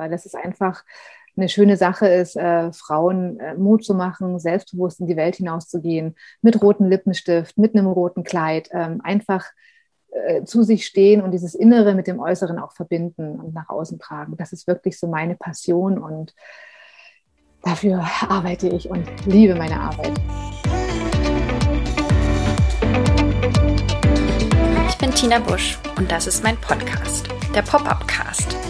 weil das ist einfach eine schöne Sache ist, äh, Frauen äh, Mut zu machen, selbstbewusst in die Welt hinauszugehen, mit rotem Lippenstift, mit einem roten Kleid, ähm, einfach äh, zu sich stehen und dieses Innere mit dem Äußeren auch verbinden und nach außen tragen. Das ist wirklich so meine Passion und dafür arbeite ich und liebe meine Arbeit. Ich bin Tina Busch und das ist mein Podcast, der Pop-Up Cast.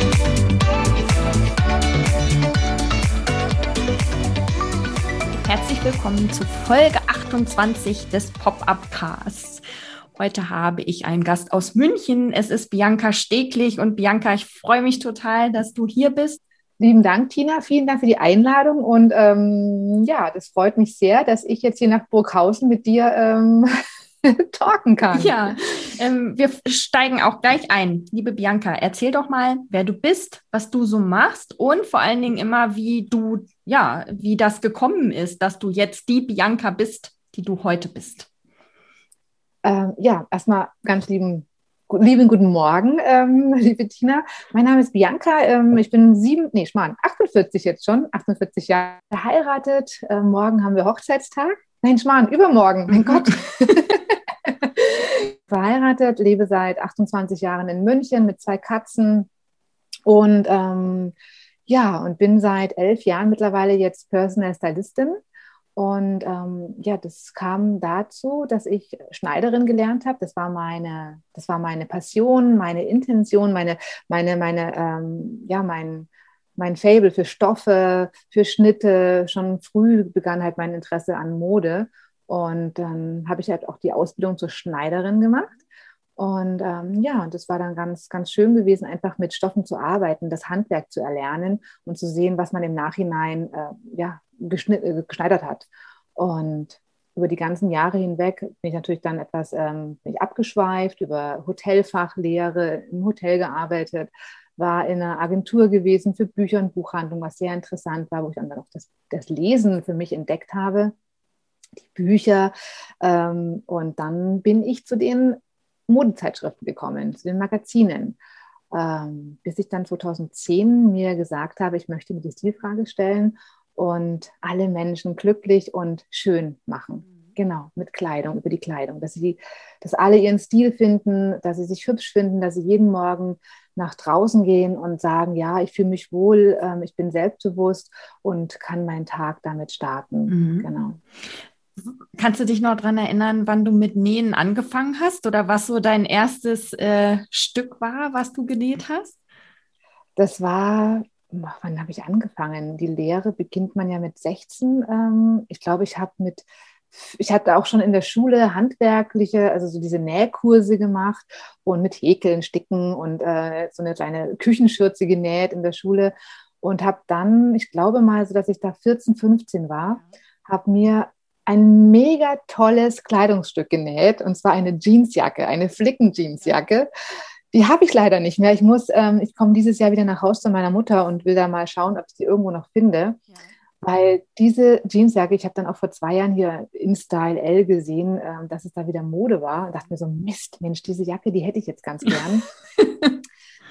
Herzlich willkommen zu Folge 28 des Pop-Up Casts. Heute habe ich einen Gast aus München. Es ist Bianca Steglich. Und Bianca, ich freue mich total, dass du hier bist. Lieben Dank, Tina. Vielen Dank für die Einladung. Und ähm, ja, das freut mich sehr, dass ich jetzt hier nach Burghausen mit dir ähm, talken kann. Ja, ähm, wir steigen auch gleich ein. Liebe Bianca, erzähl doch mal, wer du bist, was du so machst und vor allen Dingen immer, wie du, ja, wie das gekommen ist, dass du jetzt die Bianca bist, die du heute bist. Ähm, ja, erstmal ganz lieben lieben guten Morgen, ähm, liebe Tina. Mein Name ist Bianca. Ähm, ich bin sieben, nee, Schmarrn, 48 jetzt schon, 48 Jahre verheiratet. Ähm, morgen haben wir Hochzeitstag. Nein, Schmarrn, übermorgen, mein Gott. verheiratet, lebe seit 28 Jahren in München mit zwei Katzen und ähm, ja, und bin seit elf Jahren mittlerweile jetzt Personal Stylistin. Und ähm, ja, das kam dazu, dass ich Schneiderin gelernt habe. Das war meine, das war meine Passion, meine Intention, meine, meine, meine, ähm, ja, mein, mein Fable für Stoffe, für Schnitte. Schon früh begann halt mein Interesse an Mode. Und dann habe ich halt auch die Ausbildung zur Schneiderin gemacht. Und ähm, ja, und das war dann ganz, ganz schön gewesen, einfach mit Stoffen zu arbeiten, das Handwerk zu erlernen und zu sehen, was man im Nachhinein äh, ja, äh, geschneidert hat. Und über die ganzen Jahre hinweg bin ich natürlich dann etwas ähm, abgeschweift, über Hotelfachlehre, im Hotel gearbeitet, war in einer Agentur gewesen für Bücher und Buchhandlung, was sehr interessant war, wo ich dann auch das, das Lesen für mich entdeckt habe die Bücher. Ähm, und dann bin ich zu den Modezeitschriften gekommen, zu den Magazinen. Ähm, bis ich dann 2010 mir gesagt habe, ich möchte mir die Stilfrage stellen und alle Menschen glücklich und schön machen. Mhm. Genau, mit Kleidung, über die Kleidung, dass sie, dass alle ihren Stil finden, dass sie sich hübsch finden, dass sie jeden Morgen nach draußen gehen und sagen, ja, ich fühle mich wohl, ähm, ich bin selbstbewusst und kann meinen Tag damit starten. Mhm. Genau. Kannst du dich noch daran erinnern, wann du mit Nähen angefangen hast oder was so dein erstes äh, Stück war, was du genäht hast? Das war, wann habe ich angefangen? Die Lehre beginnt man ja mit 16. Ähm, ich glaube, ich habe mit, ich hatte auch schon in der Schule handwerkliche, also so diese Nähkurse gemacht und mit Häkeln, Sticken und äh, so eine kleine Küchenschürze genäht in der Schule und habe dann, ich glaube mal, so dass ich da 14, 15 war, habe mir ein mega tolles Kleidungsstück genäht und zwar eine Jeansjacke, eine Flicken-Jeansjacke. Die habe ich leider nicht mehr. Ich muss, ähm, ich komme dieses Jahr wieder nach Hause zu meiner Mutter und will da mal schauen, ob ich die irgendwo noch finde. Ja. Weil diese Jeansjacke, ich habe dann auch vor zwei Jahren hier in Style L gesehen, äh, dass es da wieder Mode war und dachte mir so, Mist, Mensch, diese Jacke, die hätte ich jetzt ganz gern.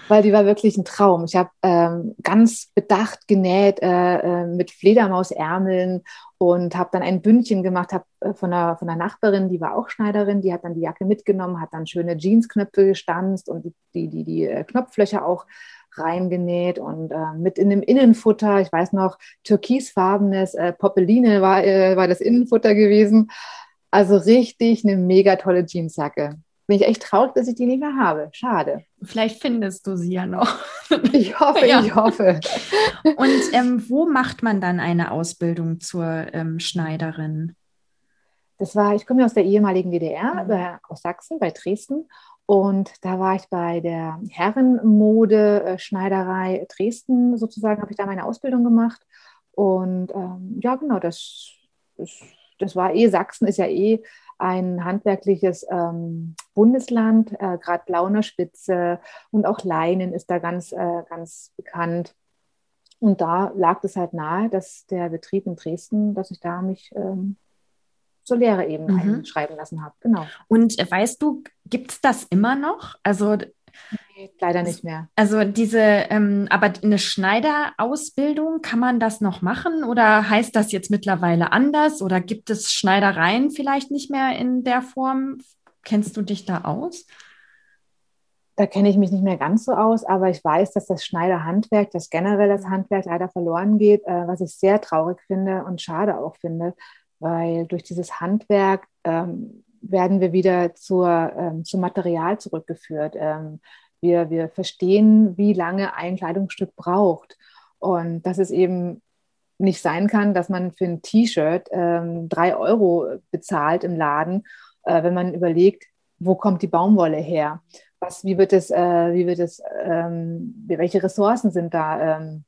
weil die war wirklich ein Traum. Ich habe ähm, ganz bedacht genäht äh, äh, mit Fledermausärmeln und habe dann ein Bündchen gemacht, habe äh, von, einer, von einer Nachbarin, die war auch Schneiderin, die hat dann die Jacke mitgenommen, hat dann schöne Jeansknöpfe gestanzt und die, die, die, die äh, Knopflöcher auch reingenäht und äh, mit in dem Innenfutter, ich weiß noch, türkisfarbenes äh, Poppeline war, äh, war das Innenfutter gewesen. Also richtig eine mega tolle Jeansjacke bin ich echt traurig, dass ich die nicht mehr habe. Schade. Vielleicht findest du sie ja noch. Ich hoffe, ja. ich hoffe. Und ähm, wo macht man dann eine Ausbildung zur ähm, Schneiderin? Das war, ich komme ja aus der ehemaligen DDR, mhm. äh, aus Sachsen, bei Dresden. Und da war ich bei der Herrenmode-Schneiderei Dresden sozusagen, habe ich da meine Ausbildung gemacht. Und ähm, ja, genau, das das, das war eh, Sachsen ist ja eh ein handwerkliches ähm, Bundesland, äh, gerade Blauner Spitze und auch Leinen ist da ganz, äh, ganz bekannt. Und da lag es halt nahe, dass der Betrieb in Dresden, dass ich da mich ähm, zur Lehre eben mhm. einschreiben lassen habe. Genau. Und äh, weißt du, gibt es das immer noch? Also Leider nicht mehr. Also diese, ähm, aber eine Schneiderausbildung, kann man das noch machen oder heißt das jetzt mittlerweile anders oder gibt es Schneidereien vielleicht nicht mehr in der Form? Kennst du dich da aus? Da kenne ich mich nicht mehr ganz so aus, aber ich weiß, dass das Schneiderhandwerk, das generell das Handwerk leider verloren geht, äh, was ich sehr traurig finde und schade auch finde, weil durch dieses Handwerk ähm, werden wir wieder zur, ähm, zum Material zurückgeführt. Ähm, wir, wir verstehen, wie lange ein Kleidungsstück braucht. Und dass es eben nicht sein kann, dass man für ein T-Shirt ähm, drei Euro bezahlt im Laden, äh, wenn man überlegt, wo kommt die Baumwolle her? Was, wie wird es, äh, wie wird es, ähm, welche Ressourcen sind da, ähm,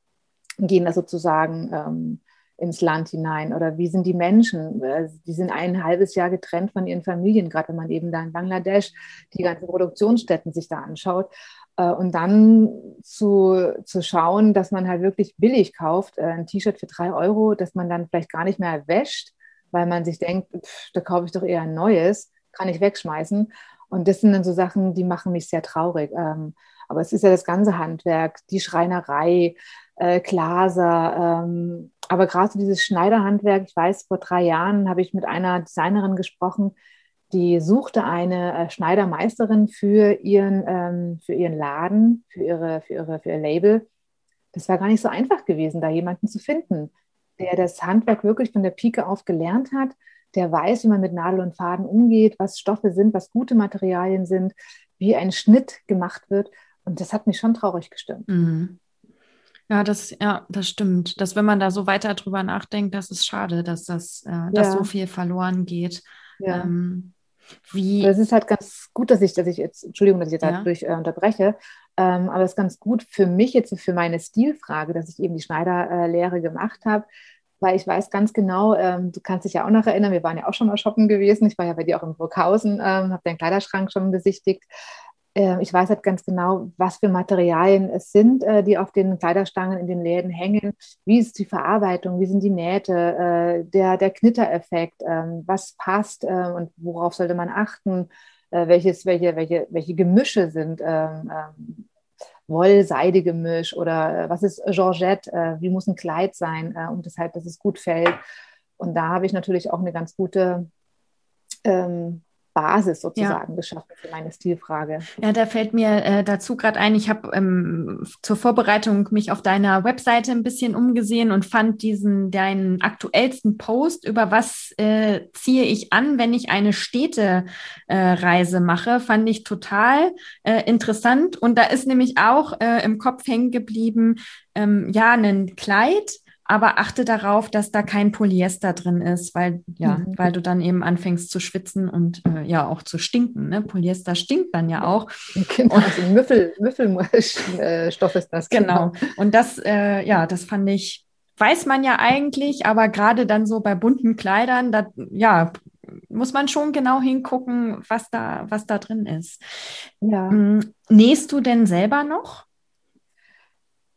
gehen da sozusagen ähm, ins Land hinein? Oder wie sind die Menschen? Die sind ein halbes Jahr getrennt von ihren Familien, gerade wenn man eben da in Bangladesch die ganzen Produktionsstätten sich da anschaut. Äh, und dann zu, zu schauen, dass man halt wirklich billig kauft, äh, ein T-Shirt für drei Euro, das man dann vielleicht gar nicht mehr wäscht, weil man sich denkt, pff, da kaufe ich doch eher ein neues, kann ich wegschmeißen. Und das sind dann so Sachen, die machen mich sehr traurig. Ähm, aber es ist ja das ganze Handwerk, die Schreinerei, äh, Glaser, ähm, aber gerade so dieses Schneiderhandwerk, ich weiß, vor drei Jahren habe ich mit einer Designerin gesprochen, die suchte eine äh, Schneidermeisterin für ihren, ähm, für ihren Laden, für, ihre, für, ihre, für ihr Label. Das war gar nicht so einfach gewesen, da jemanden zu finden, der das Handwerk wirklich von der Pike auf gelernt hat, der weiß, wie man mit Nadel und Faden umgeht, was Stoffe sind, was gute Materialien sind, wie ein Schnitt gemacht wird. Und das hat mich schon traurig gestimmt. Mhm. Ja, das, ja, das stimmt. Dass wenn man da so weiter drüber nachdenkt, das ist schade, dass das, äh, dass so viel verloren geht. Ja. Ähm, wie? Es ist halt ganz gut, dass ich, dass ich jetzt, Entschuldigung, dass ich jetzt ja. dadurch äh, unterbreche, ähm, aber es ist ganz gut für mich jetzt, für meine Stilfrage, dass ich eben die Schneiderlehre gemacht habe, weil ich weiß ganz genau, ähm, du kannst dich ja auch noch erinnern, wir waren ja auch schon mal shoppen gewesen, ich war ja bei dir auch in Burghausen, ähm, habe deinen Kleiderschrank schon besichtigt äh, ich weiß halt ganz genau, was für Materialien es sind, äh, die auf den Kleiderstangen in den Läden hängen. Wie ist die Verarbeitung? Wie sind die Nähte? Äh, der, der Knittereffekt? Ähm, was passt und worauf sollte man achten? welches, welche, welche, welche Gemische sind? Ähm, ähm, Woll-Seide-Gemisch oder was ist Georgette? wie muss ein Kleid sein, um das halt, dass es gut fällt? Und da habe ich natürlich auch eine ganz gute ähm, Basis sozusagen ja. geschaffen für meine Stilfrage. Ja, da fällt mir äh, dazu gerade ein, ich habe ähm, zur Vorbereitung mich auf deiner Webseite ein bisschen umgesehen und fand diesen deinen aktuellsten Post über was äh, ziehe ich an, wenn ich eine Städtereise äh, mache, fand ich total äh, interessant und da ist nämlich auch äh, im Kopf hängen geblieben, ähm, ja, ein Kleid aber achte darauf, dass da kein Polyester drin ist, weil ja, mhm. weil du dann eben anfängst zu schwitzen und äh, ja auch zu stinken. Ne? Polyester stinkt dann ja auch. Genau, und, also Müffel, Müffelstoff ist das. Genau. genau. Und das, äh, ja, das fand ich, weiß man ja eigentlich, aber gerade dann so bei bunten Kleidern, da, ja, muss man schon genau hingucken, was da, was da drin ist. Ja. Hm, nähst du denn selber noch?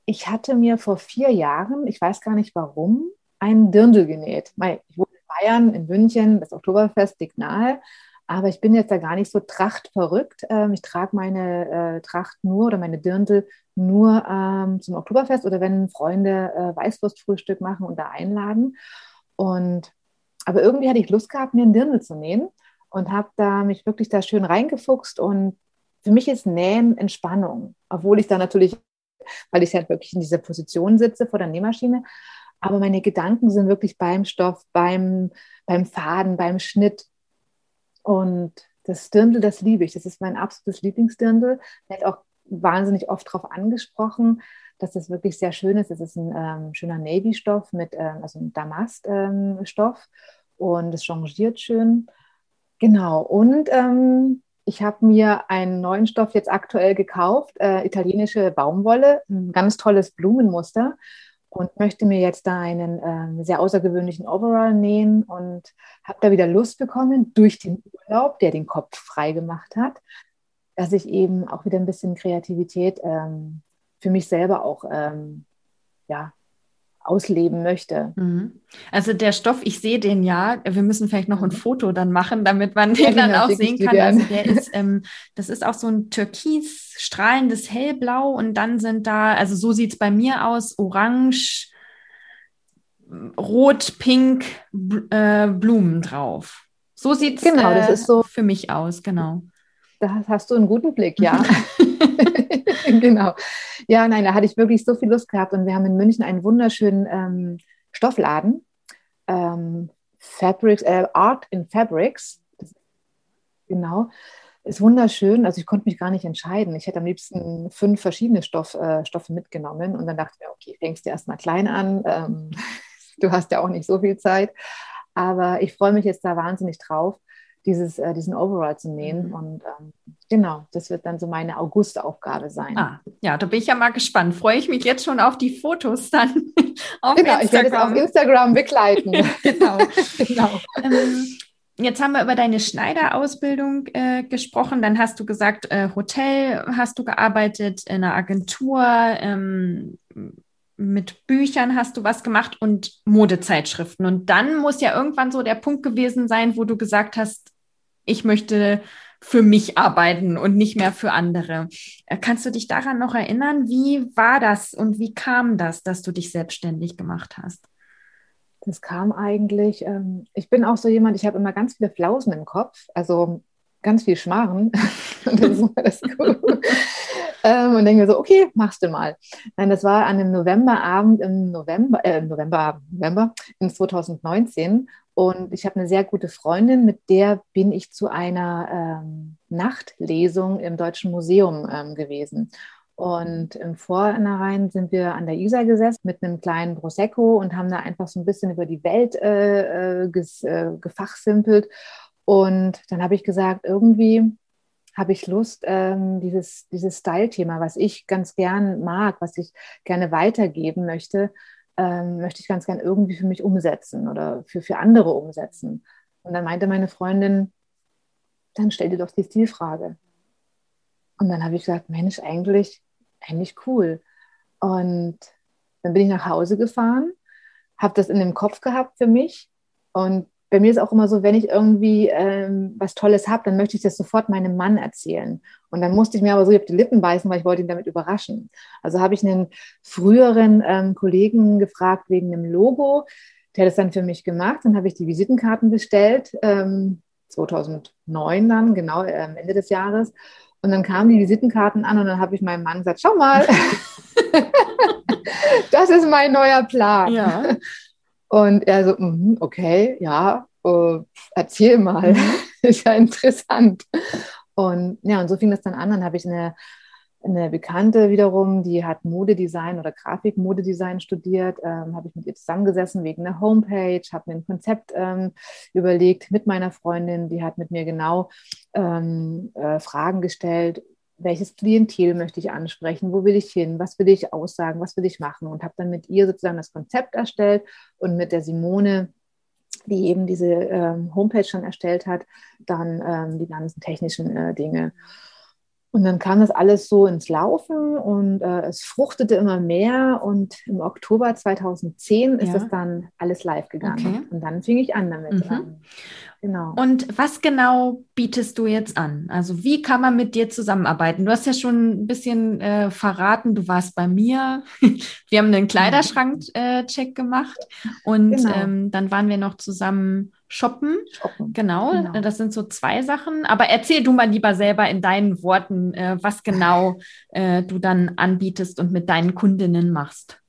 Ich hatte mir vor vier Jahren, ich weiß gar nicht warum, einen Dirndl genäht. Ich wohne in Bayern, in München, das Oktoberfest liegt nahe, aber ich bin jetzt da gar nicht so trachtverrückt. Ähm, ich trage meine äh, Tracht nur oder meine Dirndl nur ähm, zum Oktoberfest oder wenn Freunde äh, Weißwurstfrühstück machen und da einladen. Und aber irgendwie hatte ich Lust gehabt, mir einen Dirndl zu nähen und habe da mich wirklich da schön reingefuchst und für mich ist Nähen Entspannung, obwohl ich da natürlich weil ich halt wirklich in dieser Position sitze vor der Nähmaschine. Aber meine Gedanken sind wirklich beim Stoff, beim, beim Faden, beim Schnitt. Und das Dirndl, das liebe ich. Das ist mein absolutes Lieblingsdirndl. Ich auch wahnsinnig oft darauf angesprochen, dass das wirklich sehr schön ist. Es ist ein ähm, schöner Navy-Stoff mit, ähm, also Damast-Stoff ähm, und es changiert schön. Genau. Und ähm, ich habe mir einen neuen Stoff jetzt aktuell gekauft, äh, italienische Baumwolle, ein ganz tolles Blumenmuster. und möchte mir jetzt da einen ähm, sehr außergewöhnlichen Overall nähen und habe da wieder Lust bekommen durch den Urlaub, der den Kopf frei gemacht hat, dass ich eben auch wieder ein bisschen Kreativität ähm, für mich selber auch ähm, ja, ausleben möchte. Mhm. Also der Stoff, ich sehe den ja, wir müssen vielleicht noch ein mhm. Foto dann machen, damit man den ja, dann genau, auch sehen kann. Also der ist, ähm, das ist auch so ein türkis strahlendes Hellblau und dann sind da, also so sieht es bei mir aus, orange, rot, pink äh, Blumen drauf. So sieht es genau, äh, so, für mich aus, genau. Da hast du einen guten Blick, ja. genau. Ja, nein, da hatte ich wirklich so viel Lust gehabt und wir haben in München einen wunderschönen ähm, Stoffladen. Ähm, Fabrics, äh, Art in Fabrics. Das, genau. Ist wunderschön. Also ich konnte mich gar nicht entscheiden. Ich hätte am liebsten fünf verschiedene Stoff, äh, Stoffe mitgenommen und dann dachte ich mir, okay, fängst du erstmal klein an. Ähm, du hast ja auch nicht so viel Zeit. Aber ich freue mich jetzt da wahnsinnig drauf dieses, äh, diesen Overall zu nähen. Mhm. Und ähm, genau, das wird dann so meine August-Aufgabe sein. Ah, ja, da bin ich ja mal gespannt. Freue ich mich jetzt schon auf die Fotos dann auf genau, Instagram. ich werde es auf Instagram begleiten. genau. genau. Ähm, Jetzt haben wir über deine Schneiderausbildung äh, gesprochen. Dann hast du gesagt, äh, Hotel hast du gearbeitet, in einer Agentur, ähm, mit Büchern hast du was gemacht und Modezeitschriften. Und dann muss ja irgendwann so der Punkt gewesen sein, wo du gesagt hast, ich möchte für mich arbeiten und nicht mehr für andere. Äh, kannst du dich daran noch erinnern? Wie war das und wie kam das, dass du dich selbstständig gemacht hast? Das kam eigentlich, ähm, ich bin auch so jemand, ich habe immer ganz viele Flausen im Kopf, also ganz viel Schmarren. und das immer das Cool. ähm, und denke mir so, okay, machst du mal. Nein, das war an einem Novemberabend im November, äh, November, November in 2019. Und ich habe eine sehr gute Freundin, mit der bin ich zu einer ähm, Nachtlesung im Deutschen Museum ähm, gewesen. Und im Vornherein sind wir an der Isar gesessen mit einem kleinen Prosecco und haben da einfach so ein bisschen über die Welt äh, äh, ges, äh, gefachsimpelt. Und dann habe ich gesagt, irgendwie habe ich Lust, ähm, dieses, dieses Style-Thema, was ich ganz gern mag, was ich gerne weitergeben möchte, ähm, möchte ich ganz gern irgendwie für mich umsetzen oder für, für andere umsetzen. Und dann meinte meine Freundin, dann stell dir doch die Stilfrage. Und dann habe ich gesagt, Mensch, eigentlich, eigentlich cool. Und dann bin ich nach Hause gefahren, habe das in dem Kopf gehabt für mich und bei mir ist auch immer so, wenn ich irgendwie ähm, was Tolles habe, dann möchte ich das sofort meinem Mann erzählen. Und dann musste ich mir aber so auf die Lippen beißen, weil ich wollte ihn damit überraschen. Also habe ich einen früheren ähm, Kollegen gefragt wegen einem Logo. Der hat es dann für mich gemacht. Dann habe ich die Visitenkarten bestellt, ähm, 2009 dann, genau ähm, Ende des Jahres. Und dann kamen die Visitenkarten an und dann habe ich meinem Mann gesagt, schau mal, das ist mein neuer Plan. Ja. Und er so, mm, okay, ja, uh, erzähl mal, mhm. ist ja interessant. Und ja, und so fing das dann an. Dann habe ich eine, eine Bekannte wiederum, die hat Modedesign oder Grafik-Modedesign studiert, ähm, habe ich mit ihr zusammengesessen wegen einer Homepage, habe mir ein Konzept ähm, überlegt mit meiner Freundin, die hat mit mir genau ähm, äh, Fragen gestellt, welches Klientel möchte ich ansprechen, wo will ich hin, was will ich aussagen, was will ich machen und habe dann mit ihr sozusagen das Konzept erstellt und mit der Simone, die eben diese ähm, Homepage schon erstellt hat, dann ähm, die ganzen technischen äh, Dinge. Und dann kam das alles so ins Laufen und äh, es fruchtete immer mehr. Und im Oktober 2010 ist es dann alles live gegangen. Okay. Und dann fing ich an damit. Mhm. Genau. Und was genau bietest du jetzt an? Also wie kann man mit dir zusammenarbeiten? Du hast ja schon ein bisschen äh, verraten, du warst bei mir. wir haben einen Kleiderschrank-Check äh, gemacht und genau. ähm, dann waren wir noch zusammen shoppen. shoppen. Genau, genau, das sind so zwei Sachen. Aber erzähl du mal lieber selber in deinen Worten, äh, was genau äh, du dann anbietest und mit deinen Kundinnen machst.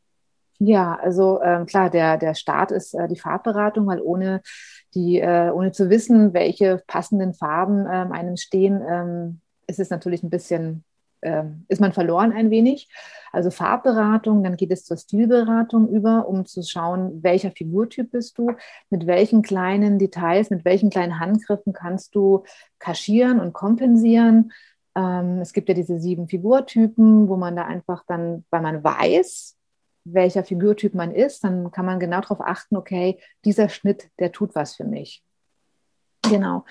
Ja, also ähm, klar, der, der Start ist äh, die Farbberatung, weil ohne die, äh, ohne zu wissen, welche passenden Farben ähm, einem stehen, ähm, ist es natürlich ein bisschen, ähm, ist man verloren ein wenig. Also Farbberatung, dann geht es zur Stilberatung über, um zu schauen, welcher Figurtyp bist du, mit welchen kleinen Details, mit welchen kleinen Handgriffen kannst du kaschieren und kompensieren. Ähm, es gibt ja diese sieben Figurtypen, wo man da einfach dann, weil man weiß, welcher Figurtyp man ist, dann kann man genau darauf achten, okay, dieser Schnitt, der tut was für mich. Genau.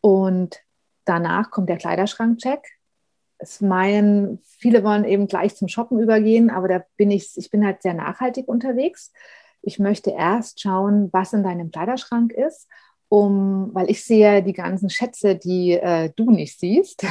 Und danach kommt der Kleiderschrankcheck. Es meinen, viele wollen eben gleich zum Shoppen übergehen, aber da bin ich, ich bin halt sehr nachhaltig unterwegs. Ich möchte erst schauen, was in deinem Kleiderschrank ist um, weil ich sehe die ganzen Schätze, die äh, du nicht siehst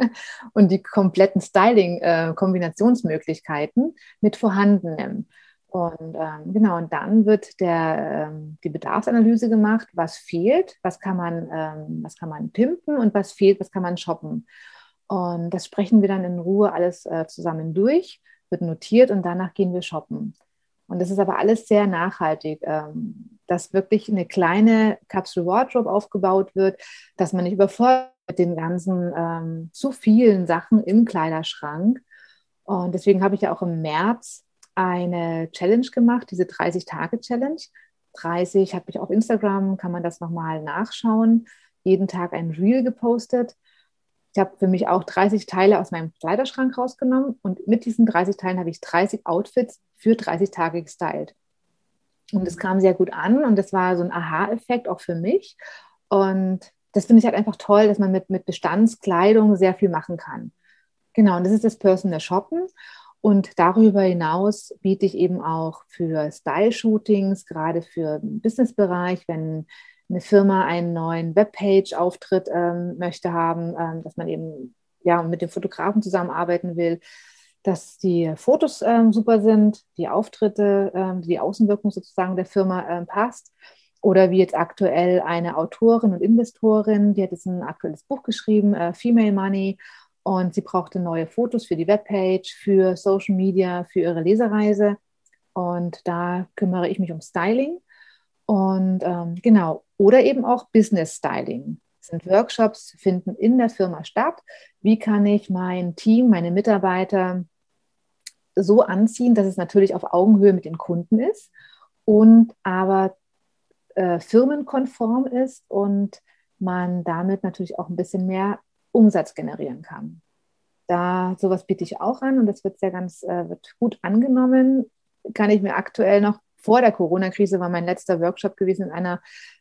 und die kompletten Styling-Kombinationsmöglichkeiten äh, mit vorhandenem. Und ähm, genau, und dann wird der, ähm, die Bedarfsanalyse gemacht, was fehlt, was kann man, ähm, was kann man pimpen und was fehlt, was kann man shoppen. Und das sprechen wir dann in Ruhe alles äh, zusammen durch, wird notiert und danach gehen wir shoppen. Und das ist aber alles sehr nachhaltig, ähm, dass wirklich eine kleine Capsule Wardrobe aufgebaut wird, dass man nicht überfordert mit den ganzen ähm, zu vielen Sachen im Kleiderschrank. Und deswegen habe ich ja auch im März eine Challenge gemacht, diese 30-Tage-Challenge. 30 habe ich auf Instagram, kann man das nochmal nachschauen. Jeden Tag ein Reel gepostet. Ich habe für mich auch 30 Teile aus meinem Kleiderschrank rausgenommen und mit diesen 30 Teilen habe ich 30 Outfits für 30 Tage gestylt. Und es kam sehr gut an und das war so ein Aha-Effekt auch für mich. Und das finde ich halt einfach toll, dass man mit, mit Bestandskleidung sehr viel machen kann. Genau, und das ist das Personal Shoppen. Und darüber hinaus biete ich eben auch für Style-Shootings, gerade für den Business-Bereich, wenn eine Firma einen neuen Webpage-Auftritt ähm, möchte haben, ähm, dass man eben ja, mit dem Fotografen zusammenarbeiten will, dass die Fotos ähm, super sind, die Auftritte, ähm, die Außenwirkung sozusagen der Firma ähm, passt. Oder wie jetzt aktuell eine Autorin und Investorin, die hat jetzt ein aktuelles Buch geschrieben, äh, Female Money, und sie brauchte neue Fotos für die Webpage, für Social Media, für ihre Lesereise. Und da kümmere ich mich um Styling. Und ähm, genau, oder eben auch Business Styling. Sind Workshops, finden in der Firma statt. Wie kann ich mein Team, meine Mitarbeiter so anziehen, dass es natürlich auf Augenhöhe mit den Kunden ist und aber äh, firmenkonform ist und man damit natürlich auch ein bisschen mehr Umsatz generieren kann. Da sowas biete ich auch an und das wird sehr ganz äh, wird gut angenommen. Kann ich mir aktuell noch vor der Corona-Krise war mein letzter Workshop gewesen in einer,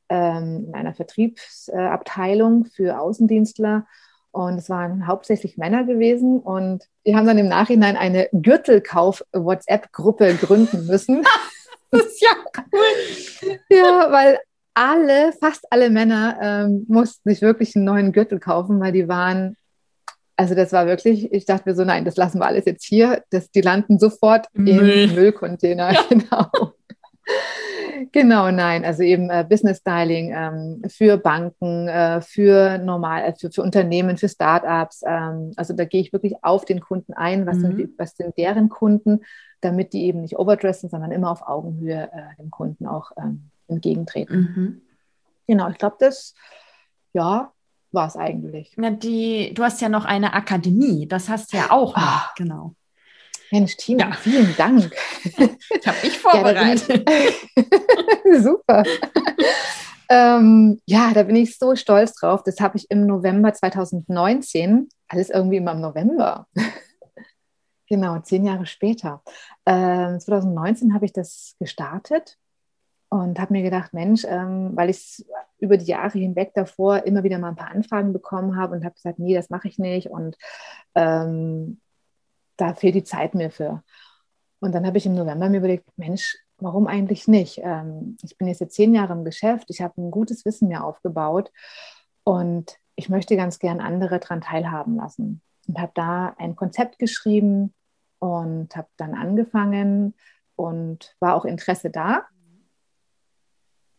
ähm, in einer Vertriebsabteilung für Außendienstler. Und es waren hauptsächlich Männer gewesen. Und wir haben dann im Nachhinein eine Gürtelkauf-WhatsApp-Gruppe gründen müssen. das ist ja cool. ja, weil alle, fast alle Männer ähm, mussten sich wirklich einen neuen Gürtel kaufen, weil die waren also das war wirklich, ich dachte mir so, nein, das lassen wir alles jetzt hier. Das, die landen sofort Müll. im Müllcontainer. Ja. Genau. Genau, nein, also eben äh, Business Styling ähm, für Banken, äh, für normal, äh, für, für, Unternehmen, für Startups. Ähm, also da gehe ich wirklich auf den Kunden ein, was, mhm. sind, was sind deren Kunden, damit die eben nicht overdressen, sondern immer auf Augenhöhe äh, dem Kunden auch ähm, entgegentreten. Mhm. Genau, ich glaube, das ja, war es eigentlich. Ja, die, du hast ja noch eine Akademie, das hast du ja auch noch, ah. genau. Mensch, Tina, ja. vielen Dank. Ich habe mich vorbereitet. Ja, Super. ähm, ja, da bin ich so stolz drauf. Das habe ich im November 2019, alles irgendwie immer im November. genau, zehn Jahre später. Ähm, 2019 habe ich das gestartet und habe mir gedacht, Mensch, ähm, weil ich über die Jahre hinweg davor immer wieder mal ein paar Anfragen bekommen habe und habe gesagt, nee, das mache ich nicht. Und ähm, da fehlt die Zeit mir für. Und dann habe ich im November mir überlegt, Mensch, warum eigentlich nicht? Ähm, ich bin jetzt seit zehn Jahre im Geschäft, ich habe ein gutes Wissen mir aufgebaut und ich möchte ganz gern andere daran teilhaben lassen. Und habe da ein Konzept geschrieben und habe dann angefangen und war auch Interesse da,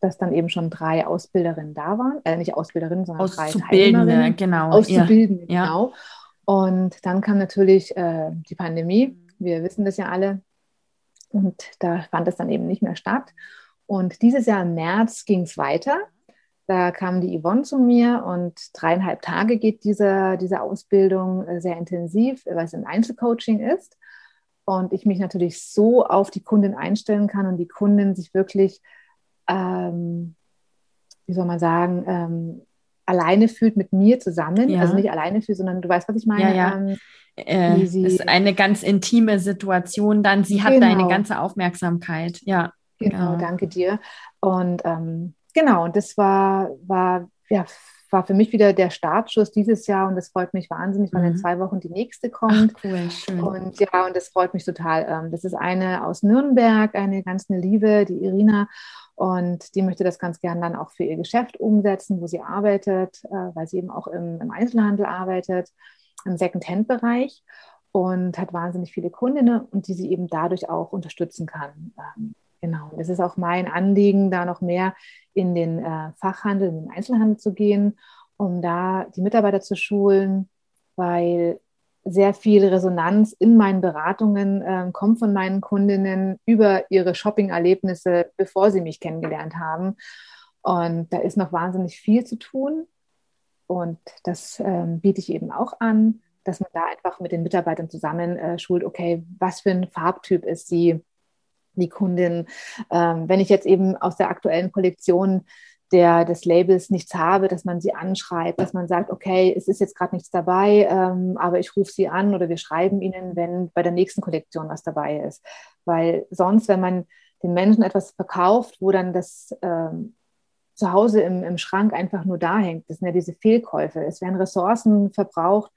dass dann eben schon drei Ausbilderinnen da waren, äh, nicht Ausbilderinnen, sondern drei Teilnehmerinnen. Genau. Auszubildende, ja. genau. Und dann kam natürlich äh, die Pandemie. Wir wissen das ja alle. Und da fand es dann eben nicht mehr statt. Und dieses Jahr im März ging es weiter. Da kam die Yvonne zu mir und dreieinhalb Tage geht diese, diese Ausbildung äh, sehr intensiv, weil es ein Einzelcoaching ist. Und ich mich natürlich so auf die Kundin einstellen kann und die Kundin sich wirklich, ähm, wie soll man sagen, ähm, alleine fühlt mit mir zusammen. Ja. Also nicht alleine fühlt, sondern du weißt, was ich meine. Ja, ja. Ähm, äh, sie, ist eine ganz intime Situation dann. Sie hat genau. deine ganze Aufmerksamkeit. Ja. Genau, genau. danke dir. Und ähm, genau, und das war, war, ja, war für mich wieder der Startschuss dieses Jahr und das freut mich wahnsinnig, weil mhm. in zwei Wochen die nächste kommt. Ach, cool, schön. Und ja, und das freut mich total. Ähm, das ist eine aus Nürnberg, eine ganz eine Liebe, die Irina. Und die möchte das ganz gern dann auch für ihr Geschäft umsetzen, wo sie arbeitet, äh, weil sie eben auch im, im Einzelhandel arbeitet, im Second-Hand-Bereich und hat wahnsinnig viele Kundinnen und die sie eben dadurch auch unterstützen kann. Genau. Es ist auch mein Anliegen, da noch mehr in den äh, Fachhandel, in den Einzelhandel zu gehen, um da die Mitarbeiter zu schulen, weil sehr viel Resonanz in meinen Beratungen äh, kommt von meinen Kundinnen über ihre Shopping-Erlebnisse, bevor sie mich kennengelernt haben. Und da ist noch wahnsinnig viel zu tun. Und das ähm, biete ich eben auch an, dass man da einfach mit den Mitarbeitern zusammen äh, schult, okay, was für ein Farbtyp ist sie, die Kundin. Ähm, wenn ich jetzt eben aus der aktuellen Kollektion der, des Labels nichts habe, dass man sie anschreibt, dass man sagt, okay, es ist jetzt gerade nichts dabei, ähm, aber ich rufe sie an oder wir schreiben ihnen, wenn bei der nächsten Kollektion was dabei ist. Weil sonst, wenn man den Menschen etwas verkauft, wo dann das ähm, zu Hause im, im Schrank einfach nur da hängt, das sind ja diese Fehlkäufe. Es werden Ressourcen verbraucht,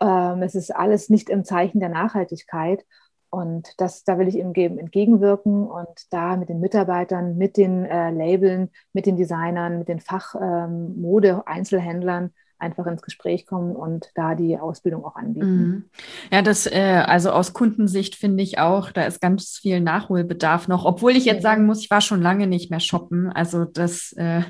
ähm, es ist alles nicht im Zeichen der Nachhaltigkeit. Und das, da will ich ihm entgegenwirken und da mit den Mitarbeitern, mit den äh, Labeln, mit den Designern, mit den Fachmode-Einzelhändlern ähm, einfach ins Gespräch kommen und da die Ausbildung auch anbieten. Mhm. Ja, das, äh, also aus Kundensicht finde ich auch, da ist ganz viel Nachholbedarf noch, obwohl ich jetzt sagen muss, ich war schon lange nicht mehr shoppen. Also das, äh,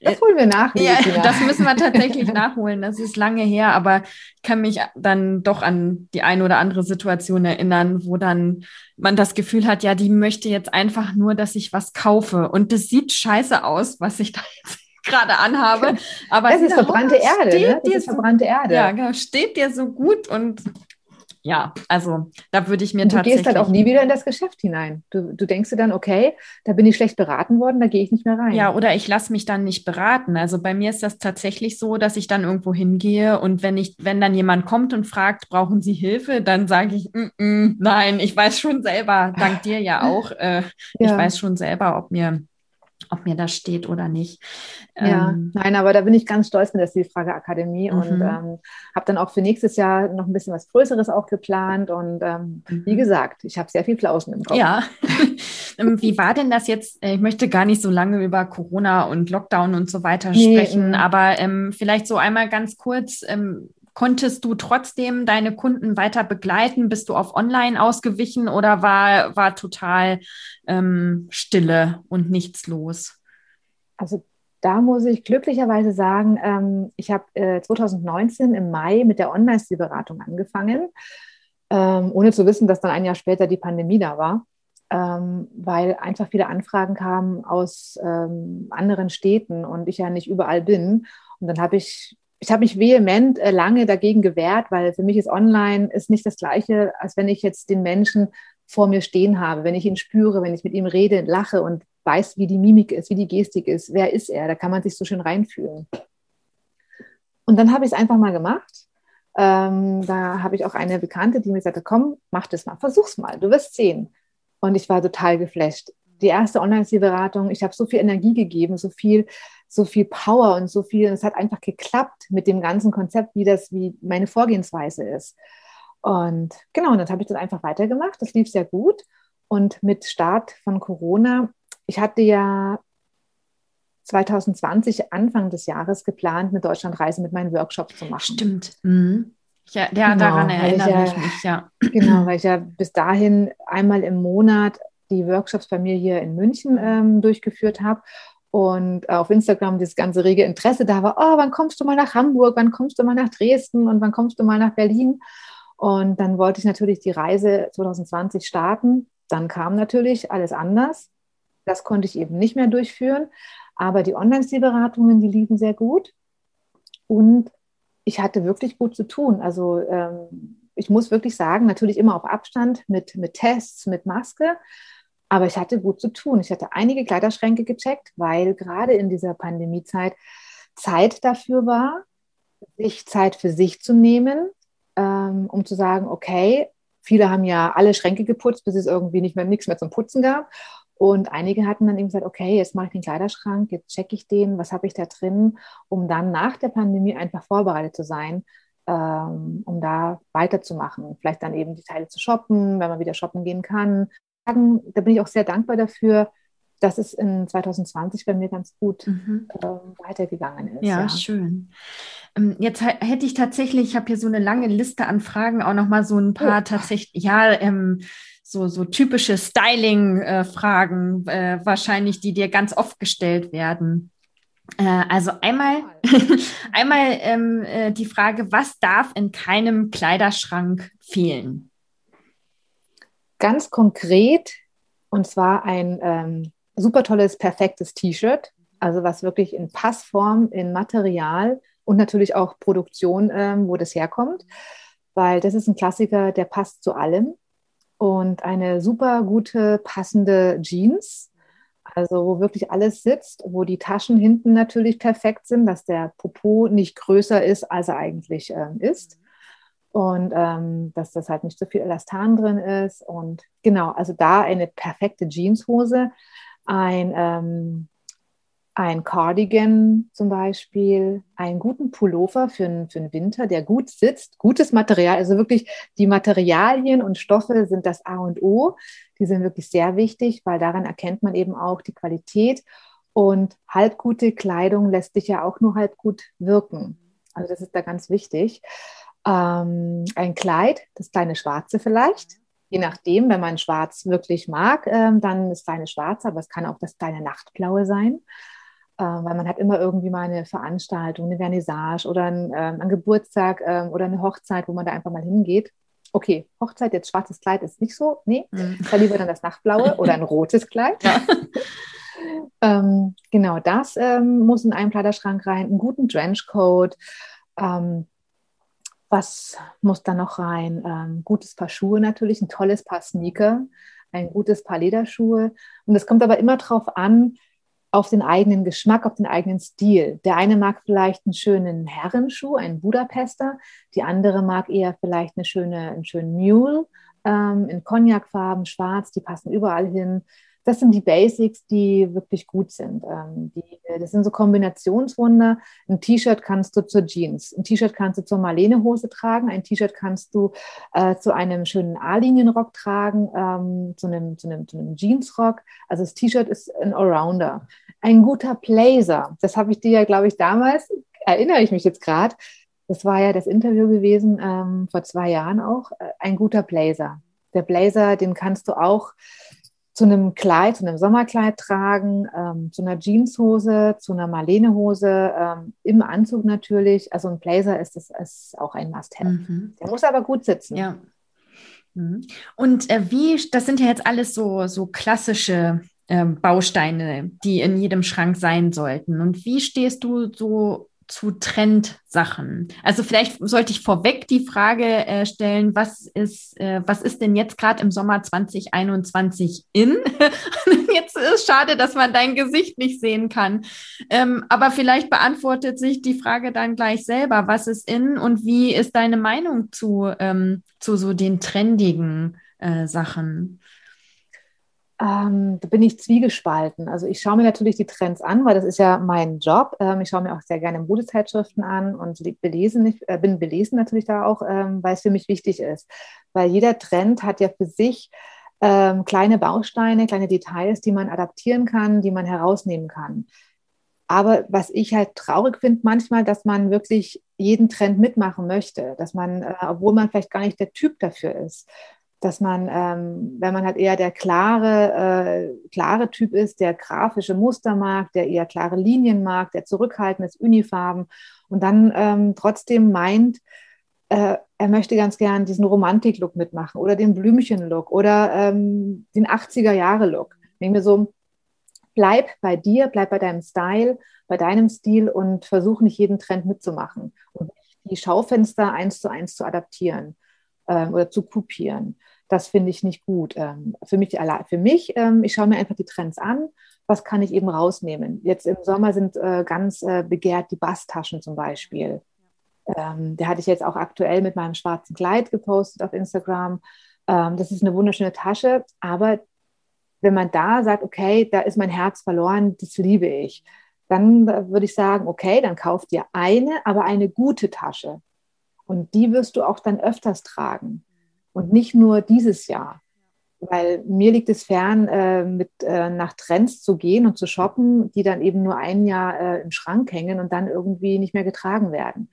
das holen wir nach. Ja, das müssen wir tatsächlich nachholen. Das ist lange her, aber ich kann mich dann doch an die eine oder andere Situation erinnern, wo dann man das Gefühl hat, ja, die möchte jetzt einfach nur, dass ich was kaufe. Und das sieht scheiße aus, was ich da jetzt gerade anhabe. Aber das ist verbrannte Erde. Ne? Das ist verbrannte Erde. Ja, genau. Steht dir so gut und ja, also da würde ich mir und du tatsächlich. Du gehst halt auch nie wieder in das Geschäft hinein. Du, du denkst dir dann, okay, da bin ich schlecht beraten worden, da gehe ich nicht mehr rein. Ja, oder ich lasse mich dann nicht beraten. Also bei mir ist das tatsächlich so, dass ich dann irgendwo hingehe und wenn ich, wenn dann jemand kommt und fragt, brauchen Sie Hilfe, dann sage ich, mm -mm, nein, ich weiß schon selber, dank dir ja auch, äh, ja. ich weiß schon selber, ob mir ob mir das steht oder nicht. Ja, ähm, nein, aber da bin ich ganz stolz mit der Stilfrage Akademie mhm. und ähm, habe dann auch für nächstes Jahr noch ein bisschen was Größeres auch geplant und ähm, mhm. wie gesagt, ich habe sehr viel Flausen im Kopf. Ja, ähm, wie war denn das jetzt? Äh, ich möchte gar nicht so lange über Corona und Lockdown und so weiter nee, sprechen, aber ähm, vielleicht so einmal ganz kurz, ähm, Konntest du trotzdem deine Kunden weiter begleiten? Bist du auf Online ausgewichen oder war, war total ähm, Stille und nichts los? Also da muss ich glücklicherweise sagen, ähm, ich habe äh, 2019 im Mai mit der Online-Stilberatung angefangen, ähm, ohne zu wissen, dass dann ein Jahr später die Pandemie da war, ähm, weil einfach viele Anfragen kamen aus ähm, anderen Städten und ich ja nicht überall bin. Und dann habe ich ich habe mich vehement äh, lange dagegen gewehrt, weil für mich ist online ist nicht das Gleiche, als wenn ich jetzt den Menschen vor mir stehen habe, wenn ich ihn spüre, wenn ich mit ihm rede, lache und weiß, wie die Mimik ist, wie die Gestik ist, wer ist er, da kann man sich so schön reinfühlen. Und dann habe ich es einfach mal gemacht. Ähm, da habe ich auch eine Bekannte, die mir sagte, komm, mach das mal, versuch's mal, du wirst sehen. Und ich war total geflasht. Die erste Online-Zielberatung, ich habe so viel Energie gegeben, so viel so viel Power und so viel. Es hat einfach geklappt mit dem ganzen Konzept, wie das, wie meine Vorgehensweise ist. Und genau, und dann habe ich das einfach weitergemacht. Das lief sehr gut. Und mit Start von Corona, ich hatte ja 2020, Anfang des Jahres, geplant, eine Deutschlandreise mit meinen Workshops zu machen. Stimmt. Mhm. Ja, ja genau, daran erinnere ich, ja, ich, mich, ja. Genau, weil ich ja bis dahin einmal im Monat die Workshops bei mir hier in München ähm, durchgeführt habe und auf Instagram dieses ganze rege Interesse da war, oh, wann kommst du mal nach Hamburg, wann kommst du mal nach Dresden und wann kommst du mal nach Berlin? Und dann wollte ich natürlich die Reise 2020 starten. Dann kam natürlich alles anders. Das konnte ich eben nicht mehr durchführen. Aber die Online-Zielberatungen, die liefen sehr gut. Und ich hatte wirklich gut zu tun. Also ähm, ich muss wirklich sagen, natürlich immer auf Abstand mit, mit Tests, mit Maske. Aber ich hatte gut zu tun. Ich hatte einige Kleiderschränke gecheckt, weil gerade in dieser Pandemiezeit Zeit dafür war, sich Zeit für sich zu nehmen, ähm, um zu sagen, okay, viele haben ja alle Schränke geputzt, bis es irgendwie nicht mehr nichts mehr zum Putzen gab. Und einige hatten dann eben gesagt, okay, jetzt mache ich den Kleiderschrank, jetzt checke ich den, was habe ich da drin, um dann nach der Pandemie einfach vorbereitet zu sein, ähm, um da weiterzumachen. Vielleicht dann eben die Teile zu shoppen, wenn man wieder shoppen gehen kann. Da bin ich auch sehr dankbar dafür, dass es in 2020 bei mir ganz gut mhm. äh, weitergegangen ist. Ja, ja. schön. Ähm, jetzt hätte ich tatsächlich, ich habe hier so eine lange Liste an Fragen, auch noch mal so ein paar oh. tatsächlich, ja, ähm, so, so typische Styling-Fragen, äh, äh, wahrscheinlich, die dir ganz oft gestellt werden. Äh, also einmal, einmal ähm, äh, die Frage, was darf in keinem Kleiderschrank fehlen? Ganz konkret, und zwar ein ähm, super tolles, perfektes T-Shirt, also was wirklich in Passform, in Material und natürlich auch Produktion, ähm, wo das herkommt, weil das ist ein Klassiker, der passt zu allem. Und eine super gute, passende Jeans, also wo wirklich alles sitzt, wo die Taschen hinten natürlich perfekt sind, dass der Popo nicht größer ist, als er eigentlich ähm, ist. Und ähm, dass das halt nicht so viel Elastan drin ist. Und genau, also da eine perfekte Jeanshose ein, ähm, ein Cardigan zum Beispiel, einen guten Pullover für, für den Winter, der gut sitzt, gutes Material, also wirklich die Materialien und Stoffe sind das A und O. Die sind wirklich sehr wichtig, weil daran erkennt man eben auch die Qualität. Und halbgute Kleidung lässt sich ja auch nur halb gut wirken. Also das ist da ganz wichtig. Ähm, ein Kleid, das kleine Schwarze vielleicht, Je nachdem, wenn man schwarz wirklich mag, ähm, dann ist kleine schwarze, aber es kann auch das kleine Nachtblaue sein. Äh, weil man hat immer irgendwie mal eine Veranstaltung, eine Vernissage oder ein, ähm, ein Geburtstag ähm, oder eine Hochzeit, wo man da einfach mal hingeht. Okay, Hochzeit, jetzt schwarzes Kleid ist nicht so. Nee, mhm. da lieber dann das Nachtblaue oder ein rotes Kleid. Ja. ähm, genau, das ähm, muss in einen Kleiderschrank rein. Einen guten Trenchcoat. Ähm, was muss da noch rein? Ähm, gutes Paar Schuhe natürlich, ein tolles Paar Sneaker, ein gutes Paar Lederschuhe. Und es kommt aber immer darauf an, auf den eigenen Geschmack, auf den eigenen Stil. Der eine mag vielleicht einen schönen Herrenschuh, einen Budapester. Die andere mag eher vielleicht eine schöne, einen schönen Mule ähm, in Cognacfarben, schwarz. Die passen überall hin das sind die Basics, die wirklich gut sind. Ähm, die, das sind so Kombinationswunder. Ein T-Shirt kannst du zur Jeans, ein T-Shirt kannst du zur Marlene-Hose tragen, ein T-Shirt kannst du äh, zu einem schönen A-Linienrock tragen, ähm, zu, einem, zu, einem, zu einem Jeansrock. Also das T-Shirt ist ein Allrounder. Ein guter Blazer, das habe ich dir ja, glaube ich, damals, erinnere ich mich jetzt gerade, das war ja das Interview gewesen ähm, vor zwei Jahren auch, äh, ein guter Blazer. Der Blazer, den kannst du auch zu einem Kleid, zu einem Sommerkleid tragen, ähm, zu einer Jeanshose, zu einer Marlenehose, ähm, im Anzug natürlich. Also ein Blazer ist, ist, ist auch ein Must-Have. Mhm. Der muss aber gut sitzen. Ja. Mhm. Und äh, wie, das sind ja jetzt alles so, so klassische äh, Bausteine, die in jedem Schrank sein sollten. Und wie stehst du so zu Trendsachen? Also vielleicht sollte ich vorweg die Frage äh, stellen, was ist, äh, was ist denn jetzt gerade im Sommer 2021 in? jetzt ist es schade, dass man dein Gesicht nicht sehen kann. Ähm, aber vielleicht beantwortet sich die Frage dann gleich selber, was ist in und wie ist deine Meinung zu, ähm, zu so den trendigen äh, Sachen? Ähm, da bin ich zwiegespalten. Also ich schaue mir natürlich die Trends an, weil das ist ja mein Job. Ähm, ich schaue mir auch sehr gerne Modezeitschriften an und belesen, ich, äh, bin belesen natürlich da auch, ähm, weil es für mich wichtig ist. Weil jeder Trend hat ja für sich ähm, kleine Bausteine, kleine Details, die man adaptieren kann, die man herausnehmen kann. Aber was ich halt traurig finde manchmal, dass man wirklich jeden Trend mitmachen möchte, dass man, äh, obwohl man vielleicht gar nicht der Typ dafür ist dass man, ähm, wenn man halt eher der klare, äh, klare Typ ist, der grafische Muster mag, der eher klare Linien mag, der zurückhaltend ist, Unifarben und dann ähm, trotzdem meint, äh, er möchte ganz gern diesen Romantik-Look mitmachen oder den Blümchen-Look oder ähm, den 80er-Jahre-Look. Ich denke mir so, bleib bei dir, bleib bei deinem Style, bei deinem Stil und versuch nicht jeden Trend mitzumachen und die Schaufenster eins zu eins zu adaptieren äh, oder zu kopieren. Das finde ich nicht gut. Ähm, für mich, für mich ähm, ich schaue mir einfach die Trends an. Was kann ich eben rausnehmen? Jetzt im Sommer sind äh, ganz äh, begehrt die Basstaschen zum Beispiel. Ähm, der hatte ich jetzt auch aktuell mit meinem schwarzen Kleid gepostet auf Instagram. Das ist eine wunderschöne Tasche, aber wenn man da sagt, okay, da ist mein Herz verloren, das liebe ich, dann würde ich sagen, okay, dann kauf dir eine, aber eine gute Tasche. Und die wirst du auch dann öfters tragen und nicht nur dieses Jahr. Weil mir liegt es fern, äh, mit, äh, nach Trends zu gehen und zu shoppen, die dann eben nur ein Jahr äh, im Schrank hängen und dann irgendwie nicht mehr getragen werden.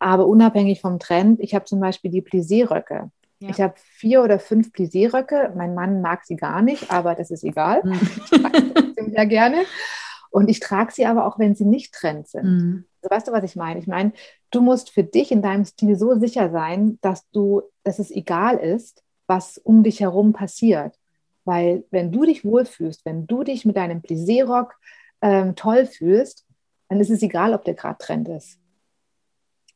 Aber unabhängig vom Trend, ich habe zum Beispiel die Plissé-Röcke. Ja. Ich habe vier oder fünf Plissé-Röcke. Mein Mann mag sie gar nicht, aber das ist egal. Mhm. Ich trage sie trotzdem sehr gerne. Und ich trage sie aber auch, wenn sie nicht Trend sind. Mhm. Also weißt du, was ich meine? Ich meine, du musst für dich in deinem Stil so sicher sein, dass du, dass es egal ist, was um dich herum passiert. Weil wenn du dich wohlfühlst, wenn du dich mit deinem Plissé-Rock ähm, toll fühlst, dann ist es egal, ob der gerade Trend ist.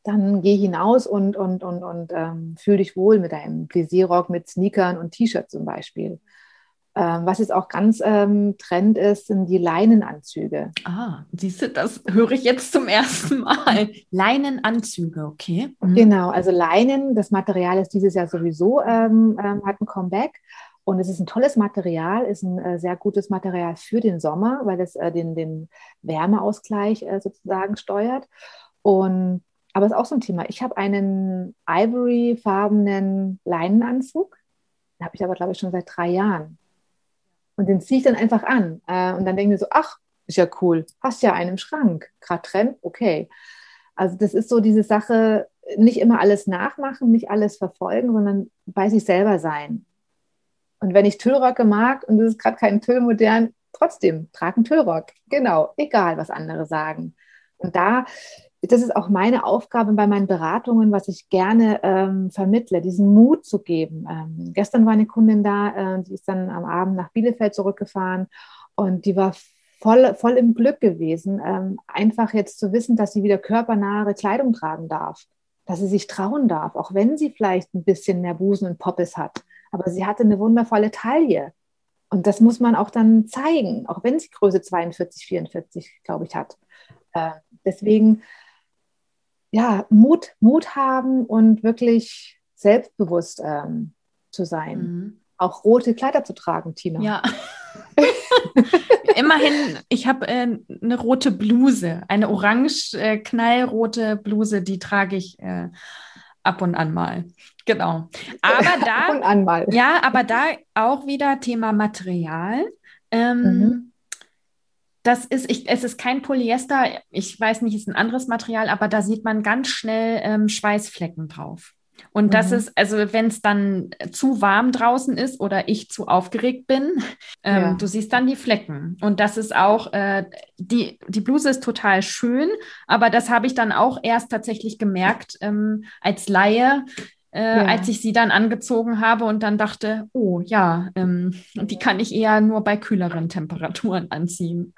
Dann geh hinaus und, und, und, und ähm, fühl dich wohl mit deinem Plissé-Rock, mit Sneakern und T-Shirt zum Beispiel. Ähm, was jetzt auch ganz ähm, Trend ist, sind die Leinenanzüge. Ah, siehst du, das höre ich jetzt zum ersten Mal. Leinenanzüge, okay. Mhm. Genau, also Leinen, das Material ist dieses Jahr sowieso, ähm, ähm hat ein Comeback. Und es ist ein tolles Material, ist ein äh, sehr gutes Material für den Sommer, weil es äh, den, den Wärmeausgleich äh, sozusagen steuert. Und, aber es ist auch so ein Thema. Ich habe einen ivory-farbenen Leinenanzug. Den habe ich aber, glaube ich, schon seit drei Jahren. Und den ziehe ich dann einfach an. Äh, und dann denke ich so, ach, ist ja cool, hast ja einen im Schrank. Gerade Trend, okay. Also das ist so diese Sache, nicht immer alles nachmachen, nicht alles verfolgen, sondern bei sich selber sein. Und wenn ich Tüllröcke mag und es ist gerade kein Tüllmodern, trotzdem, trag einen Tüllrock. Genau, egal, was andere sagen. Und da das ist auch meine Aufgabe bei meinen Beratungen, was ich gerne ähm, vermittle, diesen Mut zu geben. Ähm, gestern war eine Kundin da, äh, die ist dann am Abend nach Bielefeld zurückgefahren und die war voll, voll im Glück gewesen, ähm, einfach jetzt zu wissen, dass sie wieder körpernahe Kleidung tragen darf, dass sie sich trauen darf, auch wenn sie vielleicht ein bisschen mehr Busen und Poppes hat. Aber sie hatte eine wundervolle Taille. Und das muss man auch dann zeigen, auch wenn sie Größe 42, 44, glaube ich, hat. Äh, deswegen ja, Mut, Mut haben und wirklich selbstbewusst ähm, zu sein. Mhm. Auch rote Kleider zu tragen, Tina. Ja. Immerhin, ich habe äh, eine rote Bluse, eine orange äh, knallrote Bluse, die trage ich äh, ab und an mal. Genau. Aber da, ab und an mal. ja, aber da auch wieder Thema Material. Ähm, mhm das ist, ich, es ist kein Polyester, ich weiß nicht, ist ein anderes Material, aber da sieht man ganz schnell ähm, Schweißflecken drauf. Und das mhm. ist, also wenn es dann zu warm draußen ist oder ich zu aufgeregt bin, ähm, ja. du siehst dann die Flecken. Und das ist auch, äh, die, die Bluse ist total schön, aber das habe ich dann auch erst tatsächlich gemerkt ähm, als Laie, äh, ja. als ich sie dann angezogen habe und dann dachte, oh ja, ähm, die kann ich eher nur bei kühleren Temperaturen anziehen.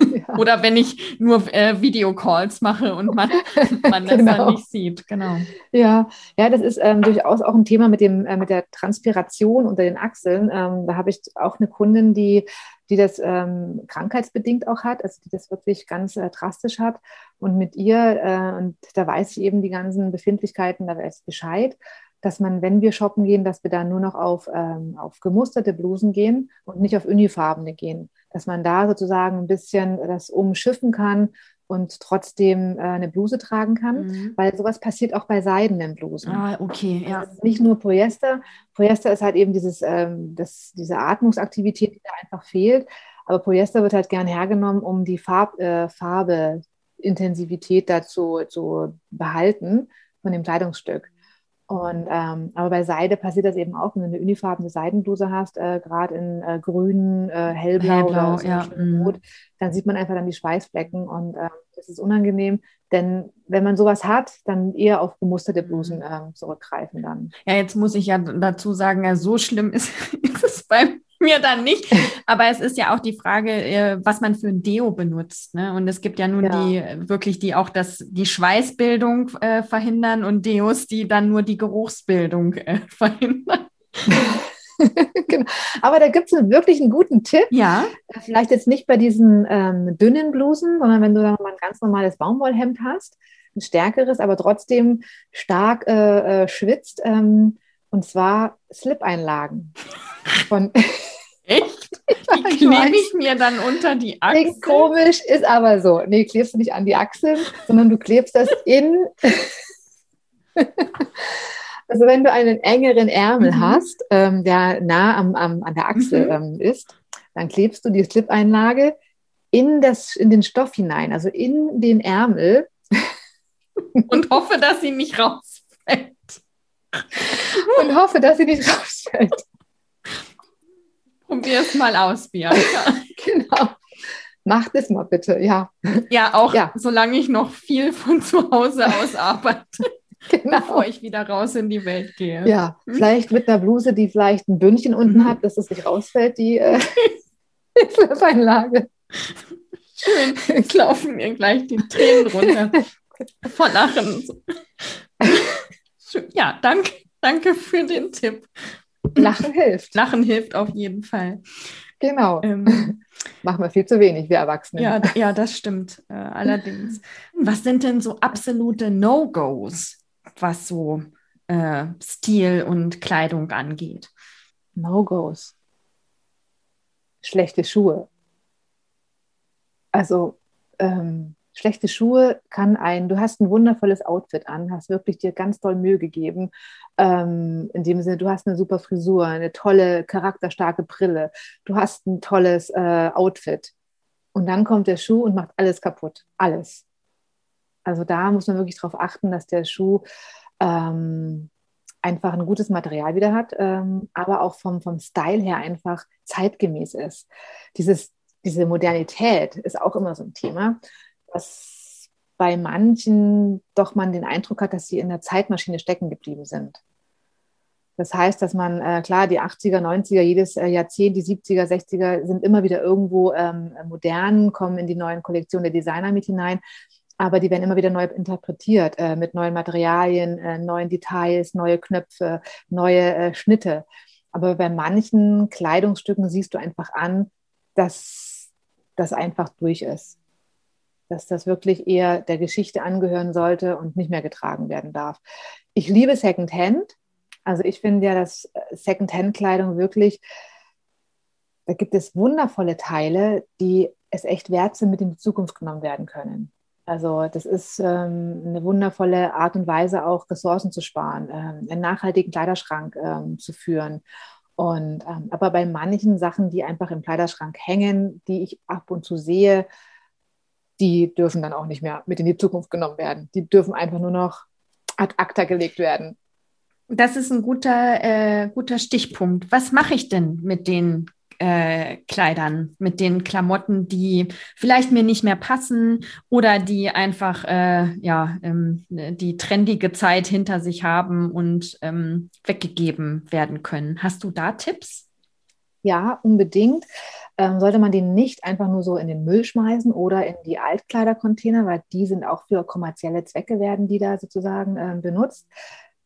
Ja. Oder wenn ich nur äh, Videocalls mache und man, man das genau. dann nicht sieht. Genau. Ja, ja, das ist ähm, durchaus auch ein Thema mit, dem, äh, mit der Transpiration unter den Achseln. Ähm, da habe ich auch eine Kundin, die die das ähm, krankheitsbedingt auch hat, also die das wirklich ganz äh, drastisch hat. Und mit ihr, äh, und da weiß ich eben die ganzen Befindlichkeiten, da weiß ich Bescheid, dass man, wenn wir shoppen gehen, dass wir da nur noch auf, ähm, auf gemusterte Blusen gehen und nicht auf unifarbene gehen. Dass man da sozusagen ein bisschen das umschiffen kann und trotzdem äh, eine Bluse tragen kann, mhm. weil sowas passiert auch bei seidenen Blusen. Ah, okay, ja. Also nicht nur Polyester. Polyester ist halt eben dieses, ähm, das, diese Atmungsaktivität, die da einfach fehlt. Aber Polyester wird halt gern hergenommen, um die Farb, äh, Farbeintensivität dazu zu behalten von dem Kleidungsstück. Und ähm, aber bei Seide passiert das eben auch, wenn du eine unifarbene Seidenbluse hast, äh, gerade in äh, grün, äh, hellblau, hellblau, oder ja. Mhm. rot, dann sieht man einfach dann die Schweißflecken und äh, das ist unangenehm. Denn wenn man sowas hat, dann eher auf gemusterte Blusen äh, zurückgreifen dann. Ja, jetzt muss ich ja dazu sagen, ja, so schlimm ist, ist es beim mir dann nicht. Aber es ist ja auch die Frage, äh, was man für ein Deo benutzt. Ne? Und es gibt ja nun ja. die wirklich, die auch das, die Schweißbildung äh, verhindern und Deos, die dann nur die Geruchsbildung äh, verhindern. genau. Aber da gibt es wirklich einen guten Tipp. Ja. Vielleicht jetzt nicht bei diesen ähm, dünnen Blusen, sondern wenn du dann mal ein ganz normales Baumwollhemd hast, ein stärkeres, aber trotzdem stark äh, äh, schwitzt. Ähm, und zwar Slip-Einlagen. Von Echt? Die klebe ich mir dann unter die Achseln. Klingt komisch, ist aber so. Nee, klebst du nicht an die Achseln, sondern du klebst das in. also wenn du einen engeren Ärmel mhm. hast, ähm, der nah am, am, an der Achsel mhm. ähm, ist, dann klebst du die Slip-Einlage in, in den Stoff hinein, also in den Ärmel. Und hoffe, dass sie nicht rausfällt. Und hoffe, dass sie nicht rausfällt. Probier es mal aus, Bianca. genau. Mach das mal bitte, ja. Ja, auch ja. solange ich noch viel von zu Hause aus arbeite. genau. Bevor ich wieder raus in die Welt gehe. Ja, hm? vielleicht mit einer Bluse, die vielleicht ein Bündchen unten mhm. hat, dass es nicht rausfällt, die äh, Einlage. Schön, jetzt laufen mir gleich die Tränen runter. Vor Lachen. Ja, danke, danke für den Tipp. Lachen hilft. Lachen hilft auf jeden Fall. Genau. Ähm, Machen wir viel zu wenig, wir Erwachsene. Ja, ja das stimmt. Äh, allerdings. Was sind denn so absolute No-Gos, was so äh, Stil und Kleidung angeht? No-Gos. Schlechte Schuhe. Also ähm, schlechte Schuhe kann ein, du hast ein wundervolles Outfit an, hast wirklich dir ganz doll Mühe gegeben. Ähm, in dem Sinne, du hast eine super Frisur, eine tolle, charakterstarke Brille, du hast ein tolles äh, Outfit. Und dann kommt der Schuh und macht alles kaputt. Alles. Also da muss man wirklich darauf achten, dass der Schuh ähm, einfach ein gutes Material wieder hat, ähm, aber auch vom, vom Style her einfach zeitgemäß ist. Dieses, diese Modernität ist auch immer so ein Thema dass bei manchen doch man den Eindruck hat, dass sie in der Zeitmaschine stecken geblieben sind. Das heißt, dass man, äh, klar, die 80er, 90er, jedes äh, Jahrzehnt, die 70er, 60er sind immer wieder irgendwo ähm, modern, kommen in die neuen Kollektionen der Designer mit hinein, aber die werden immer wieder neu interpretiert äh, mit neuen Materialien, äh, neuen Details, neue Knöpfe, neue äh, Schnitte. Aber bei manchen Kleidungsstücken siehst du einfach an, dass das einfach durch ist dass das wirklich eher der Geschichte angehören sollte und nicht mehr getragen werden darf. Ich liebe Secondhand. Also ich finde ja, dass äh, Secondhand-Kleidung wirklich, da gibt es wundervolle Teile, die es echt wert sind, mit in die Zukunft genommen werden können. Also das ist ähm, eine wundervolle Art und Weise, auch Ressourcen zu sparen, ähm, einen nachhaltigen Kleiderschrank ähm, zu führen. Und ähm, aber bei manchen Sachen, die einfach im Kleiderschrank hängen, die ich ab und zu sehe, die dürfen dann auch nicht mehr mit in die Zukunft genommen werden. Die dürfen einfach nur noch ad acta gelegt werden. Das ist ein guter, äh, guter Stichpunkt. Was mache ich denn mit den äh, Kleidern, mit den Klamotten, die vielleicht mir nicht mehr passen oder die einfach äh, ja, ähm, die trendige Zeit hinter sich haben und ähm, weggegeben werden können? Hast du da Tipps? Ja, unbedingt ähm, sollte man den nicht einfach nur so in den Müll schmeißen oder in die Altkleidercontainer, weil die sind auch für kommerzielle Zwecke werden die da sozusagen äh, benutzt.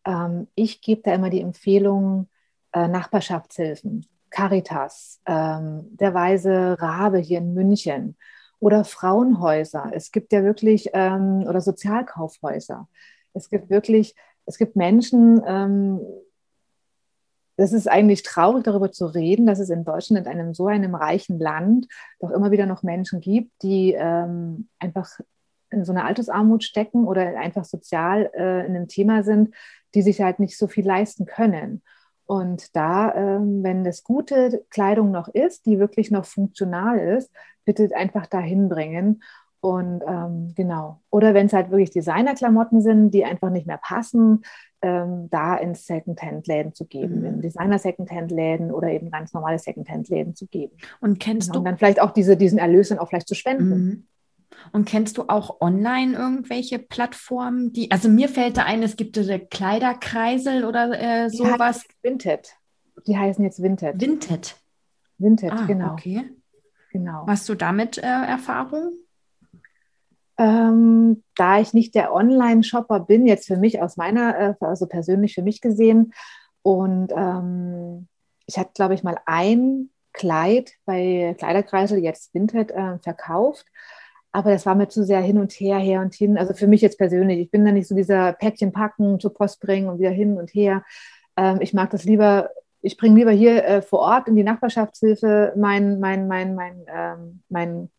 Ähm, ich gebe da immer die Empfehlung äh, Nachbarschaftshilfen, Caritas, ähm, der Weise Rabe hier in München oder Frauenhäuser. Es gibt ja wirklich ähm, oder Sozialkaufhäuser. Es gibt wirklich, es gibt Menschen, ähm, das ist eigentlich traurig, darüber zu reden, dass es in Deutschland, in einem so einem reichen Land, doch immer wieder noch Menschen gibt, die ähm, einfach in so einer Altersarmut stecken oder einfach sozial äh, in einem Thema sind, die sich halt nicht so viel leisten können. Und da, ähm, wenn das gute Kleidung noch ist, die wirklich noch funktional ist, bitte einfach dahin bringen. Und ähm, genau. Oder wenn es halt wirklich Designerklamotten sind, die einfach nicht mehr passen, ähm, da in Secondhand-Läden zu geben, mhm. in Designer-Secondhand-Läden oder eben ganz normale Secondhand-Läden zu geben. Und kennst genau. du? Und dann vielleicht auch diese, diesen Erlös dann auch vielleicht zu spenden. Mhm. Und kennst du auch online irgendwelche Plattformen, die, also mir fällt da ein, es gibt diese Kleiderkreisel oder äh, sowas. Vinted. Die heißen jetzt Vinted. Vinted. Vinted, ah, genau. Okay. Genau. Hast du damit äh, Erfahrung? Ähm, da ich nicht der Online-Shopper bin, jetzt für mich aus meiner, äh, also persönlich für mich gesehen, Und ähm, ich hatte, glaube ich, mal ein Kleid bei Kleiderkreisel, jetzt Vinted, äh, verkauft. Aber das war mir zu sehr hin und her, her und hin. Also für mich jetzt persönlich. Ich bin da nicht so dieser Päckchen packen, zur Post bringen und wieder hin und her. Ähm, ich mag das lieber, ich bringe lieber hier äh, vor Ort in die Nachbarschaftshilfe mein, mein, mein, mein, ähm, mein,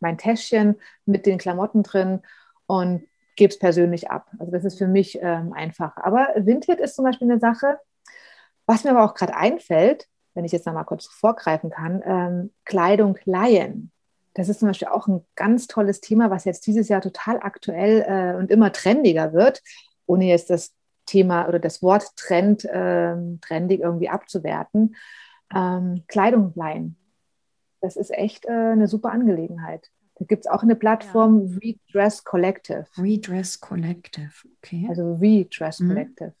mein Täschchen mit den Klamotten drin und gebe es persönlich ab. Also das ist für mich ähm, einfach. Aber Vinted ist zum Beispiel eine Sache, was mir aber auch gerade einfällt, wenn ich jetzt noch mal kurz vorgreifen kann, ähm, Kleidung leihen. Das ist zum Beispiel auch ein ganz tolles Thema, was jetzt dieses Jahr total aktuell äh, und immer trendiger wird, ohne jetzt das Thema oder das Wort Trend, äh, trendig irgendwie abzuwerten. Ähm, Kleidung leihen. Das ist echt äh, eine super Angelegenheit. Da gibt es auch eine Plattform ja. Redress Collective. Redress Collective, okay. Also Redress mhm. Collective.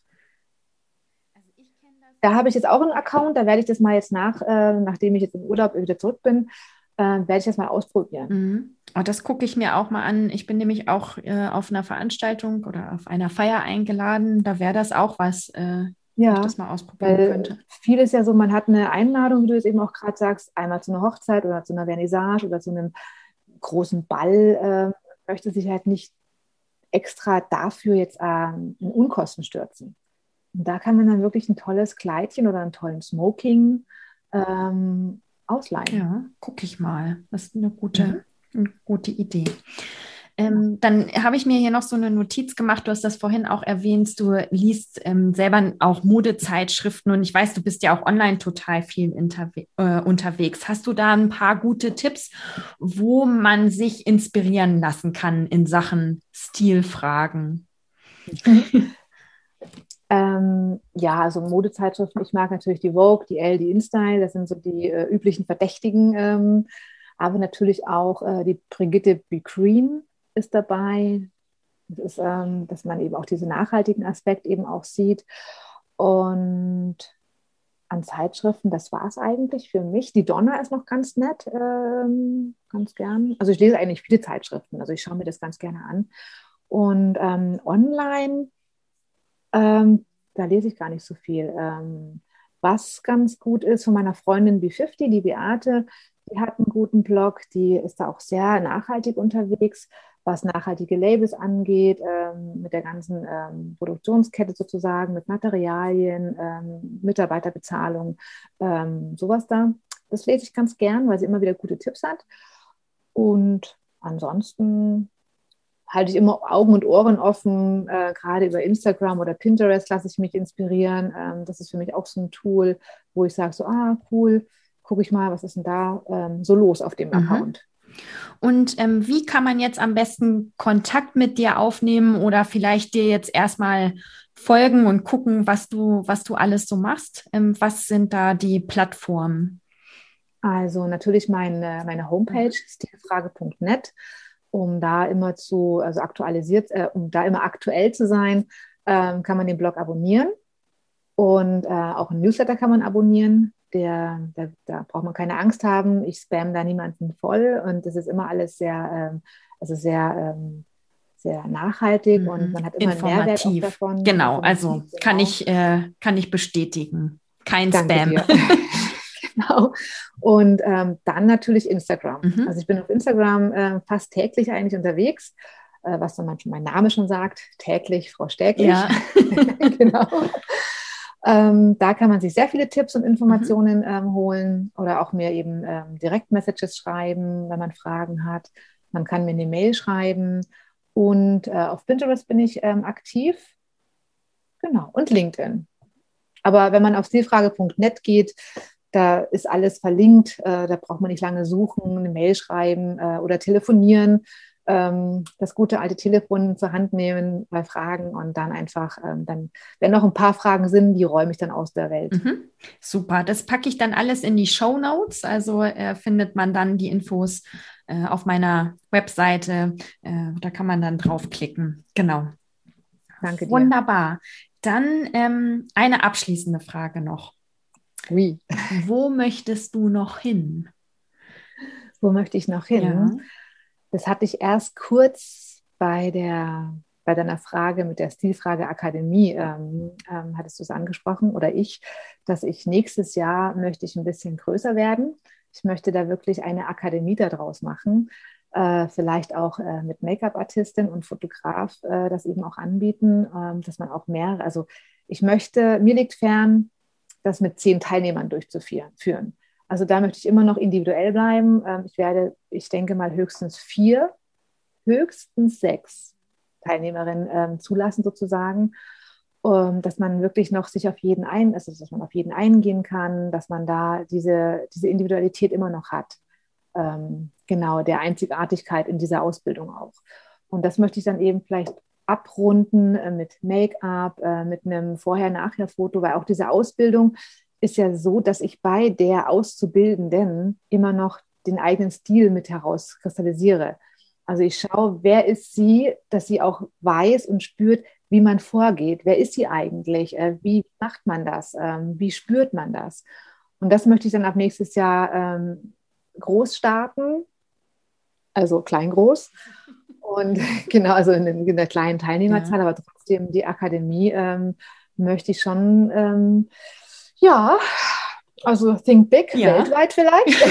Da habe ich jetzt auch einen Account, da werde ich das mal jetzt nach, äh, nachdem ich jetzt im Urlaub wieder zurück bin, äh, werde ich das mal ausprobieren. Mhm. Oh, das gucke ich mir auch mal an. Ich bin nämlich auch äh, auf einer Veranstaltung oder auf einer Feier eingeladen. Da wäre das auch was, äh, ja, ich das mal ausprobieren könnte. Viel ist ja so, man hat eine Einladung, wie du es eben auch gerade sagst, einmal zu einer Hochzeit oder zu einer Vernissage oder zu einem großen Ball, äh, möchte sich halt nicht extra dafür jetzt ähm, in Unkosten stürzen. Und da kann man dann wirklich ein tolles Kleidchen oder einen tollen Smoking ähm, ausleihen. Ja, gucke ich mal. Das ist eine gute, mhm. eine gute Idee. Ähm, dann habe ich mir hier noch so eine Notiz gemacht. Du hast das vorhin auch erwähnt. Du liest ähm, selber auch Modezeitschriften und ich weiß, du bist ja auch online total viel äh, unterwegs. Hast du da ein paar gute Tipps, wo man sich inspirieren lassen kann in Sachen Stilfragen? Ähm, ja, also Modezeitschriften. Ich mag natürlich die Vogue, die Elle, die InStyle. Das sind so die äh, üblichen Verdächtigen. Ähm, aber natürlich auch äh, die Brigitte Becreen ist dabei. Das ist, ähm, dass man eben auch diesen nachhaltigen Aspekt eben auch sieht. Und an Zeitschriften, das war es eigentlich für mich. Die Donner ist noch ganz nett, ähm, ganz gern. Also ich lese eigentlich viele Zeitschriften, also ich schaue mir das ganz gerne an. Und ähm, online ähm, da lese ich gar nicht so viel. Ähm, was ganz gut ist von meiner Freundin B50, die Beate, die hat einen guten Blog, die ist da auch sehr nachhaltig unterwegs, was nachhaltige Labels angeht, ähm, mit der ganzen ähm, Produktionskette sozusagen, mit Materialien, ähm, Mitarbeiterbezahlung, ähm, sowas da. Das lese ich ganz gern, weil sie immer wieder gute Tipps hat. Und ansonsten halte ich immer Augen und Ohren offen. Äh, gerade über Instagram oder Pinterest lasse ich mich inspirieren. Ähm, das ist für mich auch so ein Tool, wo ich sage, so, ah, cool, gucke ich mal, was ist denn da ähm, so los auf dem mhm. Account. Und ähm, wie kann man jetzt am besten Kontakt mit dir aufnehmen oder vielleicht dir jetzt erstmal folgen und gucken, was du, was du alles so machst? Ähm, was sind da die Plattformen? Also natürlich meine, meine Homepage, mhm. stilfrage.net um da immer zu, also aktualisiert, äh, um da immer aktuell zu sein, ähm, kann man den Blog abonnieren. Und äh, auch ein Newsletter kann man abonnieren. Der, der, da braucht man keine Angst haben. Ich spam da niemanden voll und das ist immer alles sehr, ähm, also sehr, ähm, sehr nachhaltig und mhm. man hat immer einen Mehrwert davon. Genau, also kann genau. ich, äh, kann ich bestätigen. Kein Danke Spam. genau. Und ähm, dann natürlich Instagram. Mhm. Also ich bin auf Instagram äh, fast täglich eigentlich unterwegs, äh, was dann mein Name schon sagt, täglich, Frau Stäglich. Ja. genau. Ähm, da kann man sich sehr viele Tipps und Informationen mhm. ähm, holen oder auch mir eben ähm, Direktmessages schreiben, wenn man Fragen hat. Man kann mir eine Mail schreiben. Und äh, auf Pinterest bin ich ähm, aktiv. Genau. Und LinkedIn. Aber wenn man auf stilfrage.net geht, da ist alles verlinkt, äh, da braucht man nicht lange suchen, eine Mail schreiben äh, oder telefonieren, ähm, das gute alte Telefon zur Hand nehmen bei Fragen und dann einfach, ähm, dann, wenn noch ein paar Fragen sind, die räume ich dann aus der Welt. Mhm. Super, das packe ich dann alles in die Show Notes, also äh, findet man dann die Infos äh, auf meiner Webseite, äh, da kann man dann draufklicken. Genau. Danke dir. Wunderbar. Dann ähm, eine abschließende Frage noch. Oui. Wo möchtest du noch hin? Wo möchte ich noch hin? Ja. Das hatte ich erst kurz bei der, bei deiner Frage mit der Stilfrage Akademie ähm, ähm, hattest du es angesprochen oder ich, dass ich nächstes Jahr möchte ich ein bisschen größer werden. Ich möchte da wirklich eine Akademie daraus machen. Äh, vielleicht auch äh, mit Make-up-Artistin und Fotograf äh, das eben auch anbieten, ähm, dass man auch mehr, also ich möchte, mir liegt fern, das mit zehn Teilnehmern durchzuführen. Also da möchte ich immer noch individuell bleiben. Ähm, ich werde, ich denke mal, höchstens vier, höchstens sechs Teilnehmerinnen ähm, zulassen sozusagen, um, dass man wirklich noch sich auf jeden ein, also dass man auf jeden eingehen kann, dass man da diese, diese Individualität immer noch hat. Ähm, genau, der Einzigartigkeit in dieser Ausbildung auch. Und das möchte ich dann eben vielleicht abrunden äh, mit Make-up, äh, mit einem Vorher-Nachher-Foto, weil auch diese Ausbildung ist ja so, dass ich bei der Auszubildenden immer noch den eigenen Stil mit herauskristallisiere. Also ich schaue, wer ist sie, dass sie auch weiß und spürt, wie man vorgeht. Wer ist sie eigentlich? Äh, wie macht man das? Ähm, wie spürt man das? Und das möchte ich dann ab nächstes Jahr ähm, groß starten, also klein-groß. Und genau, also in, in der kleinen Teilnehmerzahl, ja. aber trotzdem die Akademie ähm, möchte ich schon ja, also Think Big, ja. weltweit vielleicht.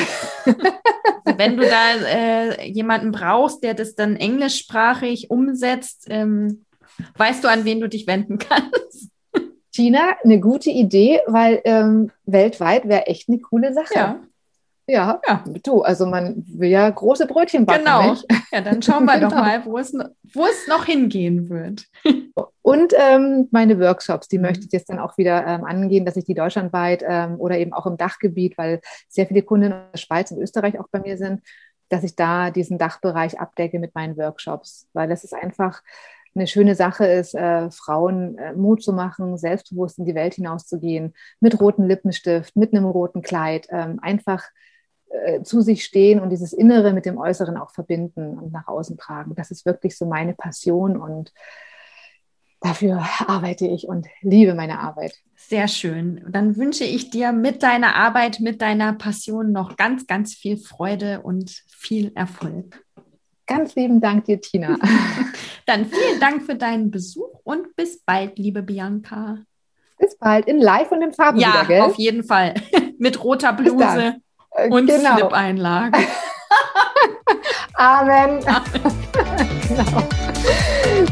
Wenn du da äh, jemanden brauchst, der das dann englischsprachig umsetzt, ähm, weißt du, an wen du dich wenden kannst? Tina, eine gute Idee, weil ähm, weltweit wäre echt eine coole Sache. Ja. Ja, ja, du, also man will ja große Brötchen backen. Genau. Nicht? Ja, dann schauen wir genau. doch mal, wo es, wo es noch hingehen wird. Und ähm, meine Workshops, die mhm. möchte ich jetzt dann auch wieder ähm, angehen, dass ich die deutschlandweit ähm, oder eben auch im Dachgebiet, weil sehr viele Kunden in der Schweiz und Österreich auch bei mir sind, dass ich da diesen Dachbereich abdecke mit meinen Workshops, weil das ist einfach eine schöne Sache ist, äh, Frauen äh, Mut zu machen, selbstbewusst in die Welt hinauszugehen, mit rotem Lippenstift, mit einem roten Kleid, ähm, einfach äh, zu sich stehen und dieses Innere mit dem Äußeren auch verbinden und nach außen tragen. Das ist wirklich so meine Passion und dafür arbeite ich und liebe meine Arbeit. Sehr schön. Dann wünsche ich dir mit deiner Arbeit, mit deiner Passion noch ganz, ganz viel Freude und viel Erfolg. Ganz lieben Dank dir, Tina. Dann vielen Dank für deinen Besuch und bis bald, liebe Bianca. Bis bald in Live und in Farbe. Ja, wieder, auf jeden Fall. Mit roter Bluse und genau. Slip-Einlage. Amen. Amen. genau.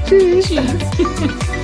Tschüss. Tschüss.